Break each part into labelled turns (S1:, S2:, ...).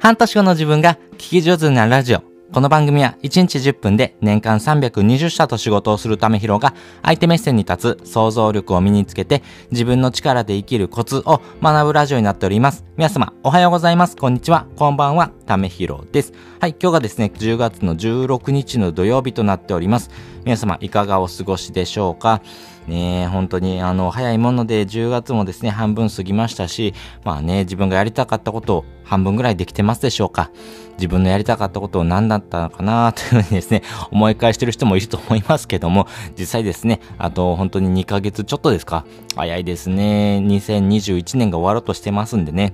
S1: 半年後の自分が聞き上手なラジオ。この番組は1日10分で年間320社と仕事をするためひろが相手目線に立つ想像力を身につけて自分の力で生きるコツを学ぶラジオになっております。皆様おはようございます。こんにちは。こんばんは。ためひろです。はい、今日がですね、10月の16日の土曜日となっております。皆様いかがお過ごしでしょうか？ねえ本当にあの早いもので10月もですね半分過ぎましたしまあね自分がやりたかったことを半分ぐらいできてますでしょうか？自分のやりたかったことを何だったのかな？というふうにですね思い返してる人もいると思いますけども実際ですねあと本当に2ヶ月ちょっとですか？早いですね。2021年が終わろうとしてますんでね。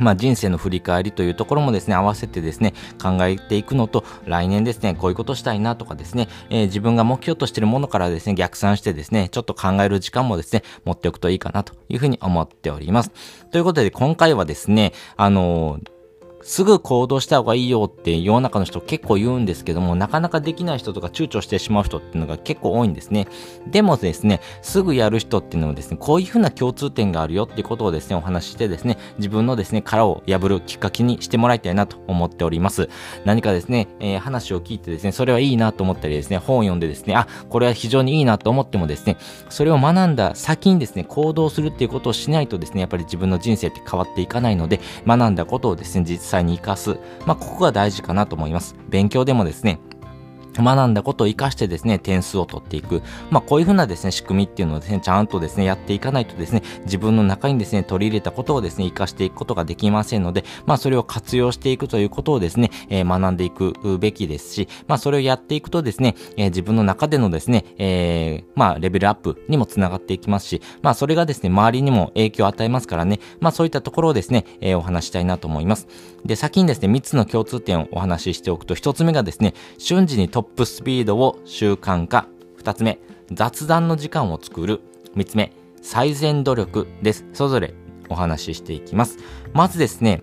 S1: まあ、人生の振り返りというところもですね、合わせてですね、考えていくのと、来年ですね、こういうことしたいなとかですね、えー、自分が目標としているものからですね、逆算してですね、ちょっと考える時間もですね、持っておくといいかなというふうに思っております。ということで、今回はですね、あのーすぐ行動した方がいいよって世の中の人結構言うんですけども、なかなかできない人とか躊躇してしまう人っていうのが結構多いんですね。でもですね、すぐやる人っていうのはですね、こういうふうな共通点があるよっていうことをですね、お話ししてですね、自分のですね、殻を破るきっかけにしてもらいたいなと思っております。何かですね、えー、話を聞いてですね、それはいいなと思ったりですね、本を読んでですね、あ、これは非常にいいなと思ってもですね、それを学んだ先にですね、行動するっていうことをしないとですね、やっぱり自分の人生って変わっていかないので、学んだことをですね、実際に活かす。まあ、ここが大事かなと思います。勉強でもですね、学んだことを活かしてですね、点数を取っていく。まあ、こういうふうなですね、仕組みっていうのをですね、ちゃんとですね、やっていかないとですね、自分の中にですね、取り入れたことをですね、活かしていくことができませんので、まあ、それを活用していくということをですね、えー、学んでいくべきですし、まあ、それをやっていくとですね、えー、自分の中でのですね、えー、まあ、レベルアップにもつながっていきますし、まあ、それがですね、周りにも影響を与えますからね、まあ、そういったところをですね、えー、お話したいなと思います。で、先にですね、3つの共通点をお話ししておくと、1つ目がですね、瞬時にトップスピードを習慣化。2つ目、雑談の時間を作る。3つ目、最善努力です。それぞれお話ししていきます。まずですね、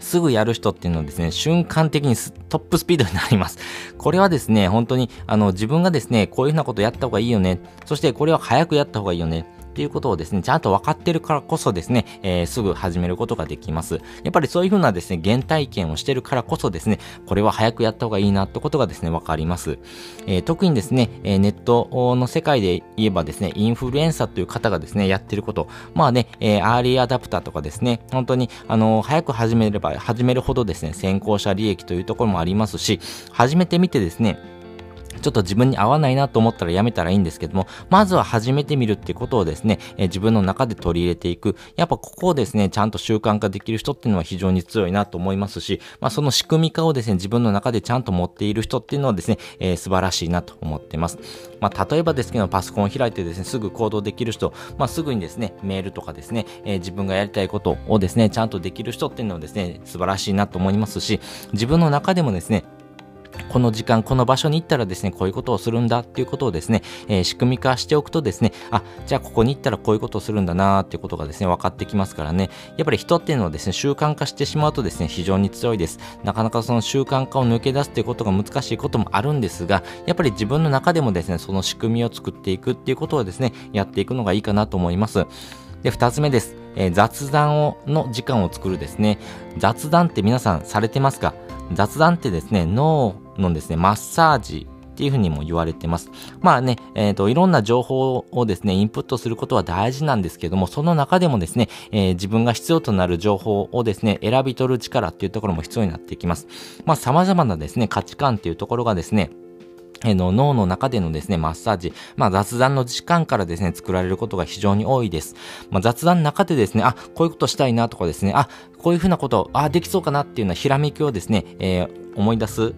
S1: すぐやる人っていうのはですね、瞬間的にトップスピードになります。これはですね、本当に、あの、自分がですね、こういうふうなことやった方がいいよね。そしてこれは早くやった方がいいよね。っていうことをですね、ちゃんと分かってるからこそですね、えー、すぐ始めることができます。やっぱりそういうふうなですね、原体験をしてるからこそですね、これは早くやった方がいいなってことがですね、分かります。えー、特にですね、えネットの世界で言えばですね、インフルエンサーという方がですね、やってること、まあね、え、アーリーアダプターとかですね、本当に、あの早く始めれば始めるほどですね、先行者利益というところもありますし、始めてみてですね、ちょっと自分に合わないなと思ったらやめたらいいんですけども、まずは始めてみるっていうことをですね、え、自分の中で取り入れていく。やっぱここをですね、ちゃんと習慣化できる人っていうのは非常に強いなと思いますし、まあその仕組み化をですね、自分の中でちゃんと持っている人っていうのはですね、えー、素晴らしいなと思ってます。まあ例えばですけど、パソコンを開いてですね、すぐ行動できる人、まあすぐにですね、メールとかですね、えー、自分がやりたいことをですね、ちゃんとできる人っていうのはですね、素晴らしいなと思いますし、自分の中でもですね、この時間、この場所に行ったらですね、こういうことをするんだっていうことをですね、えー、仕組み化しておくとですね、あ、じゃあここに行ったらこういうことをするんだなーっていうことがですね、分かってきますからね、やっぱり人っていうのはですね、習慣化してしまうとですね、非常に強いです。なかなかその習慣化を抜け出すっていうことが難しいこともあるんですが、やっぱり自分の中でもですね、その仕組みを作っていくっていうことをですね、やっていくのがいいかなと思います。で、二つ目です。えー、雑談をの時間を作るですね。雑談って皆さんされてますか？雑談ってですね、脳のですね、マッサージっていうふうにも言われてます。まあね、えっ、ー、と、いろんな情報をですね、インプットすることは大事なんですけども、その中でもですね、えー、自分が必要となる情報をですね、選び取る力っていうところも必要になってきます。まあ、様々なですね、価値観っていうところがですね、えの脳の中でのですね、マッサージ、まあ雑談の時間からですね、作られることが非常に多いです。まあ雑談の中でですね、あ、こういうことしたいなとかですね、あ、こういうふうなこと、あ、できそうかなっていうようなひらめきをですね、えー思い出す、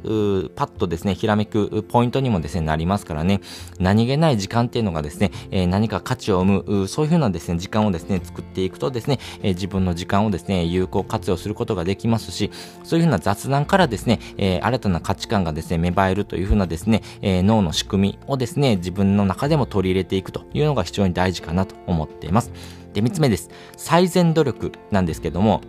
S1: パッとですね、ひらめくポイントにもですね、なりますからね、何気ない時間っていうのがですね、えー、何か価値を生む、そういうふうなですね、時間をですね、作っていくとですね、えー、自分の時間をですね、有効活用することができますし、そういうふうな雑談からですね、え、新たな価値観がですね、芽生えるというふうなですね、え脳の仕組みをですね、自分の中でも取り入れていくというのが非常に大事かなと思っています。で、3つ目です。最善努力なんですけども、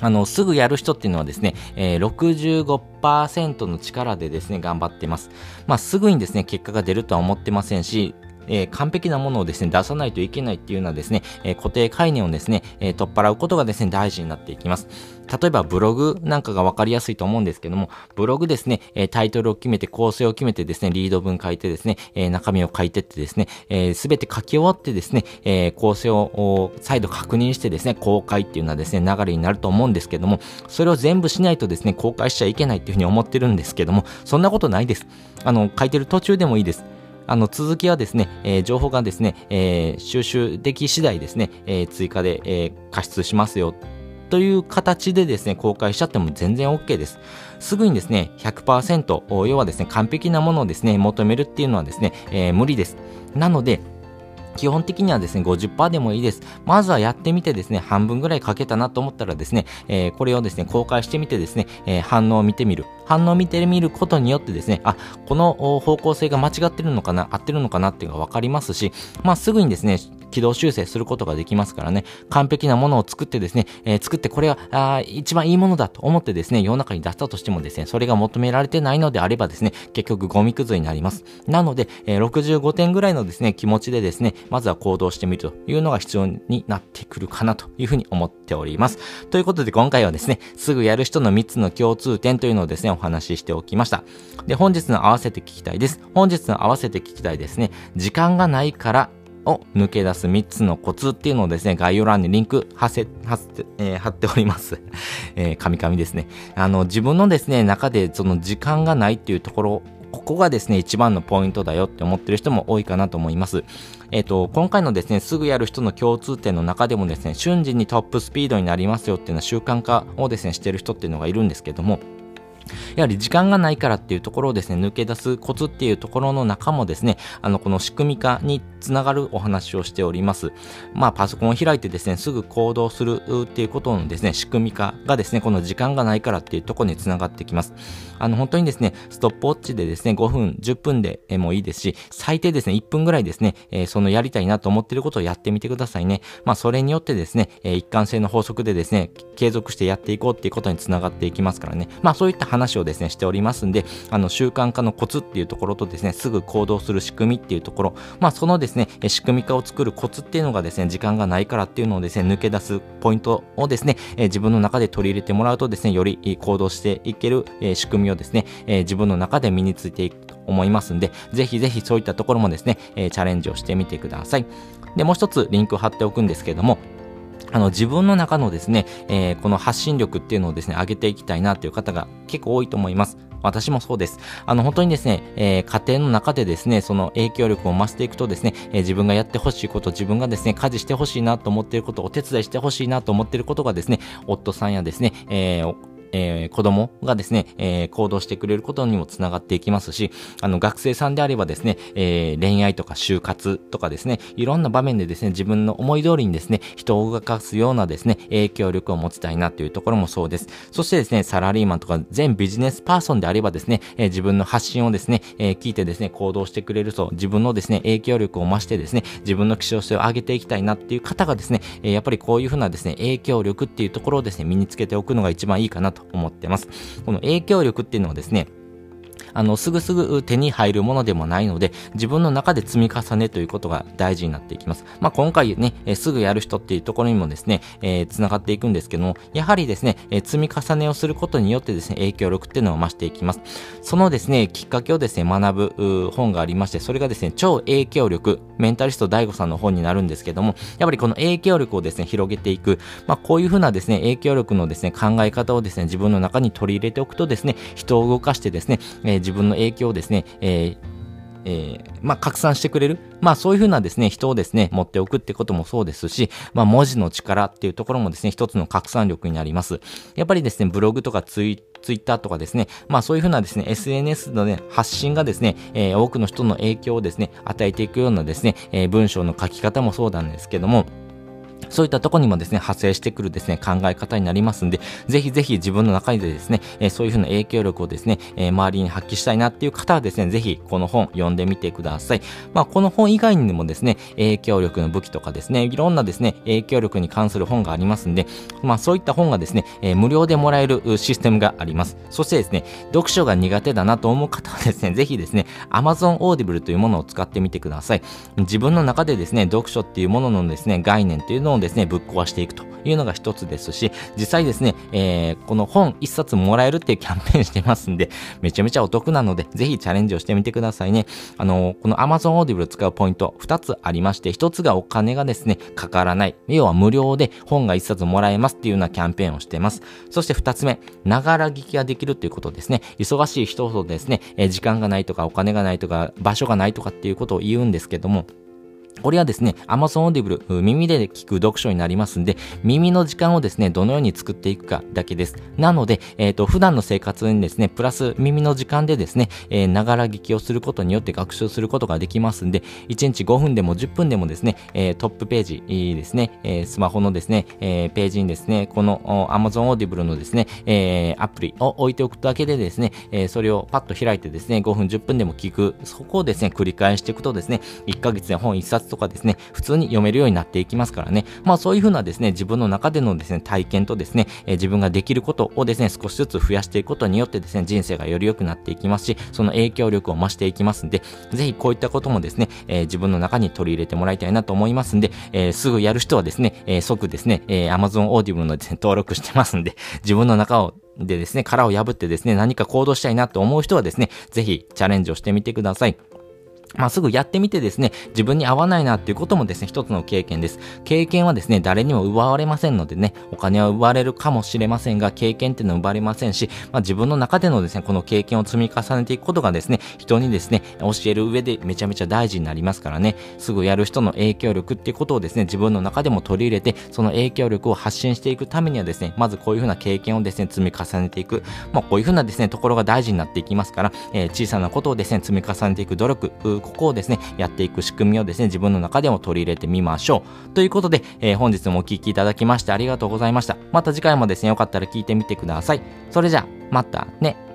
S1: あの、すぐやる人っていうのはですね、えー、65%の力でですね、頑張ってます。まあ、すぐにですね、結果が出るとは思ってませんし、えー、完璧なものをですね、出さないといけないっていうようなですね、えー、固定概念をですね、えー、取っ払うことがですね、大事になっていきます。例えばブログなんかがわかりやすいと思うんですけども、ブログですね、えタイトルを決めて構成を決めてですね、リード文書いてですね、え中身を書いてってですね、す、えー、べ、て書き終わってですね、え構成を再度確認してですね、公開っていうのはですね、流れになると思うんですけども、それを全部しないとですね、公開しちゃいけないっていうふうに思ってるんですけども、そんなことないです。あの、書いてる途中でもいいです。あの続きはですね、えー、情報がですね、えー、収集でき次第ですね、えー、追加で、えー、加筆しますよという形でですね、公開しちゃっても全然 OK です。すぐにですね、100%、要はですね、完璧なものをですね、求めるっていうのはですね、えー、無理です。なので、基本的にはですね、50%でもいいです。まずはやってみてですね、半分ぐらい書けたなと思ったらですね、えー、これをですね、公開してみてですね、えー、反応を見てみる。反応を見てみることによってですね、あ、この方向性が間違ってるのかな、合ってるのかなっていうのがわかりますし、まあすぐにですね、軌道修正することができますからね、完璧なものを作ってですね、えー、作ってこれはあ一番いいものだと思ってですね、世の中に出したとしてもですね、それが求められてないのであればですね、結局ゴミくずになります。なので、えー、65点ぐらいのですね、気持ちでですね、まずは行動してみるというのが必要になってくるかなというふうに思っております。ということで今回はですね、すぐやる人の3つの共通点というのをですね、お話ししておきました。で、本日の合わせて聞きたいです。本日の合わせて聞きたいですね、時間がないからを抜け出す3つのコツっていうのをですね、概要欄にリンク貼せ、貼って、えー、貼っております。えー、カミカミですね。あの、自分のですね、中でその時間がないっていうところ、ここがですね、一番のポイントだよって思ってる人も多いかなと思います。えっ、ー、と、今回のですね、すぐやる人の共通点の中でもですね、瞬時にトップスピードになりますよっていうような習慣化をですね、してる人っていうのがいるんですけども、やはり時間がないからっていうところをですね、抜け出すコツっていうところの中もですね、あの、この仕組み化につながるお話をしております。まあ、パソコンを開いてですね、すぐ行動するっていうことのですね、仕組み化がですね、この時間がないからっていうところにつながってきます。あの、本当にですね、ストップウォッチでですね、5分、10分でもいいですし、最低ですね、1分ぐらいですね、え、そのやりたいなと思ってることをやってみてくださいね。まあ、それによってですね、え、一貫性の法則でですね、継続してやっていこうっていうことにつながっていきますからね。まあ、そういった話ををですね、しておりますんで、あの、習慣化のコツっていうところとですね、すぐ行動する仕組みっていうところ、まあ、そのですね、仕組み化を作るコツっていうのがですね、時間がないからっていうのをですね、抜け出すポイントをですね、自分の中で取り入れてもらうとですね、より行動していける仕組みをですね、自分の中で身についていくと思いますんで、ぜひぜひそういったところもですね、チャレンジをしてみてください。で、もう一つリンクを貼っておくんですけども、あの自分の中のですね、えー、この発信力っていうのをですね、上げていきたいなっていう方が結構多いと思います。私もそうです。あの、本当にですね、えー、家庭の中でですね、その影響力を増していくとですね、えー、自分がやってほしいこと、自分がですね、家事してほしいなと思っていること、お手伝いしてほしいなと思っていることがですね、夫さんやですね、えー、えー、子供がですね、えー、行動してくれることにもつながっていきますし、あの、学生さんであればですね、えー、恋愛とか就活とかですね、いろんな場面でですね、自分の思い通りにですね、人を動かすようなですね、影響力を持ちたいなというところもそうです。そしてですね、サラリーマンとか全ビジネスパーソンであればですね、えー、自分の発信をですね、えー、聞いてですね、行動してくれると、自分のですね、影響力を増してですね、自分の希少性を上げていきたいなっていう方がですね、えー、やっぱりこういうふうなですね、影響力っていうところをですね、身につけておくのが一番いいかなと思ってます。この影響力っていうのはですね、あの、すぐすぐ手に入るものでもないので、自分の中で積み重ねということが大事になっていきます。まあ、今回ね、えすぐやる人っていうところにもですね、えー、繋がっていくんですけども、やはりですね、え積み重ねをすることによってですね、影響力っていうのを増していきます。そのですね、きっかけをですね、学ぶ本がありまして、それがですね、超影響力、メンタリスト DAIGO さんの本になるんですけども、やっぱりこの影響力をですね、広げていく、まあ、こういうふうなですね、影響力のですね、考え方をですね、自分の中に取り入れておくとですね、人を動かしてですね、えー、自分の影響をですね、えーえー、まあ、拡散してくれる。まあ、そういうふうなですね、人をですね、持っておくってこともそうですし、まあ、文字の力っていうところもですね、一つの拡散力になります。やっぱりですね、ブログとかツイツイッターとかですね、まあそういうふうなですね、SNS のね、発信がですね、えー、多くの人の影響をですね、与えていくようなですね、えー、文章の書き方もそうなんですけども、そういったとこにもですね、派生してくるですね、考え方になりますんで、ぜひぜひ自分の中でですね、え、そういうふうな影響力をですね、え、周りに発揮したいなっていう方はですね、ぜひこの本読んでみてください。まあ、この本以外にもですね、影響力の武器とかですね、いろんなですね、影響力に関する本がありますんで、まあ、そういった本がですね、え、無料でもらえるシステムがあります。そしてですね、読書が苦手だなと思う方はですね、ぜひですね、Amazon Audible というものを使ってみてください。自分の中でですね、読書っていうもののですね、概念というのををですね、ぶっ壊していくというのが一つですし、実際ですね、えー、この本一冊もらえるっていうキャンペーンしてますんで、めちゃめちゃお得なので、ぜひチャレンジをしてみてくださいね。あの、この Amazon Audible 使うポイント二つありまして、一つがお金がですね、かからない。要は無料で本が一冊もらえますっていうようなキャンペーンをしてます。そして二つ目、ながら聞きができるということですね。忙しい人ほどですね、えー、時間がないとかお金がないとか場所がないとかっていうことを言うんですけども、これはですね、Amazon Audible 耳で聞く読書になりますんで、耳の時間をですね、どのように作っていくかだけです。なので、えっ、ー、と、普段の生活にですね、プラス耳の時間でですね、えながら聞きをすることによって学習することができますんで、1日5分でも10分でもですね、えー、トップページですね、え、スマホのですね、え、ページにですね、この Amazon Audible のですね、え、アプリを置いておくだけでですね、え、それをパッと開いてですね、5分10分でも聞く、そこをですね、繰り返していくとですね、1ヶ月で本1冊とかですね、普通に読めるようになっていきますからね。まあそういうふうなですね、自分の中でのですね、体験とですね、えー、自分ができることをですね、少しずつ増やしていくことによってですね、人生がより良くなっていきますし、その影響力を増していきますんで、ぜひこういったこともですね、えー、自分の中に取り入れてもらいたいなと思いますんで、えー、すぐやる人はですね、え即ですね、え Amazon Audible のですね、登録してますんで、自分の中をでですね、殻を破ってですね、何か行動したいなと思う人はですね、ぜひチャレンジをしてみてください。まあ、すぐやってみてですね、自分に合わないなっていうこともですね、一つの経験です。経験はですね、誰にも奪われませんのでね、お金は奪われるかもしれませんが、経験っていうのは奪われませんし、まあ、自分の中でのですね、この経験を積み重ねていくことがですね、人にですね、教える上でめちゃめちゃ大事になりますからね、すぐやる人の影響力っていうことをですね、自分の中でも取り入れて、その影響力を発信していくためにはですね、まずこういうふうな経験をですね、積み重ねていく。まあ、こういうふうなですね、ところが大事になっていきますから、えー、小さなことをですね、積み重ねていく努力、ここをですね、やっていく仕組みをですね、自分の中でも取り入れてみましょう。ということで、えー、本日もお聴きいただきましてありがとうございました。また次回もですね、よかったら聞いてみてください。それじゃあ、またね。